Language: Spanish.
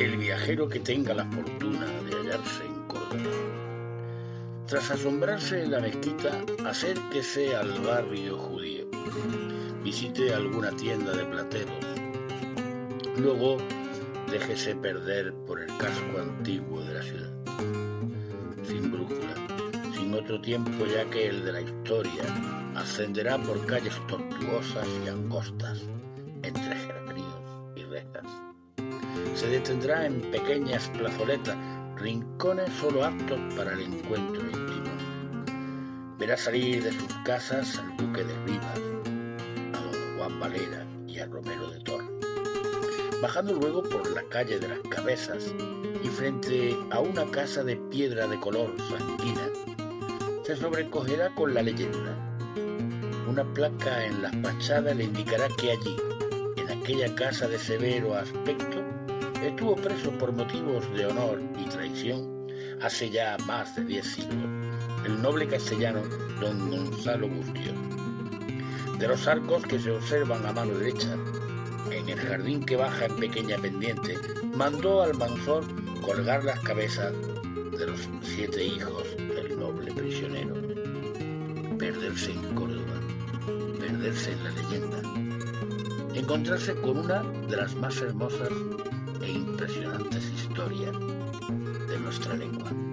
el viajero que tenga la fortuna de hallarse en Córdoba. Tras asombrarse en la mezquita, acérquese al barrio judío. Visite alguna tienda de plateros. Luego, déjese perder por el casco antiguo de la ciudad. Sin brújula, sin otro tiempo ya que el de la historia, ascenderá por calles tortuosas y angostas, entre geranios y rejas se detendrá en pequeñas plazoletas, rincones solo aptos para el encuentro íntimo. Verá salir de sus casas al duque de Rivas, a don Juan Valera y a Romero de Tor. Bajando luego por la calle de las Cabezas y frente a una casa de piedra de color sanguina, se sobrecogerá con la leyenda. Una placa en la fachada le indicará que allí, en aquella casa de severo aspecto, estuvo preso por motivos de honor y traición hace ya más de diez siglos el noble castellano don Gonzalo Bustillo. De los arcos que se observan a mano derecha, en el jardín que baja en pequeña pendiente, mandó al mansor colgar las cabezas de los siete hijos del noble prisionero. Perderse en Córdoba, perderse en la leyenda, encontrarse con una de las más hermosas e impresionantes historias de nuestra lengua.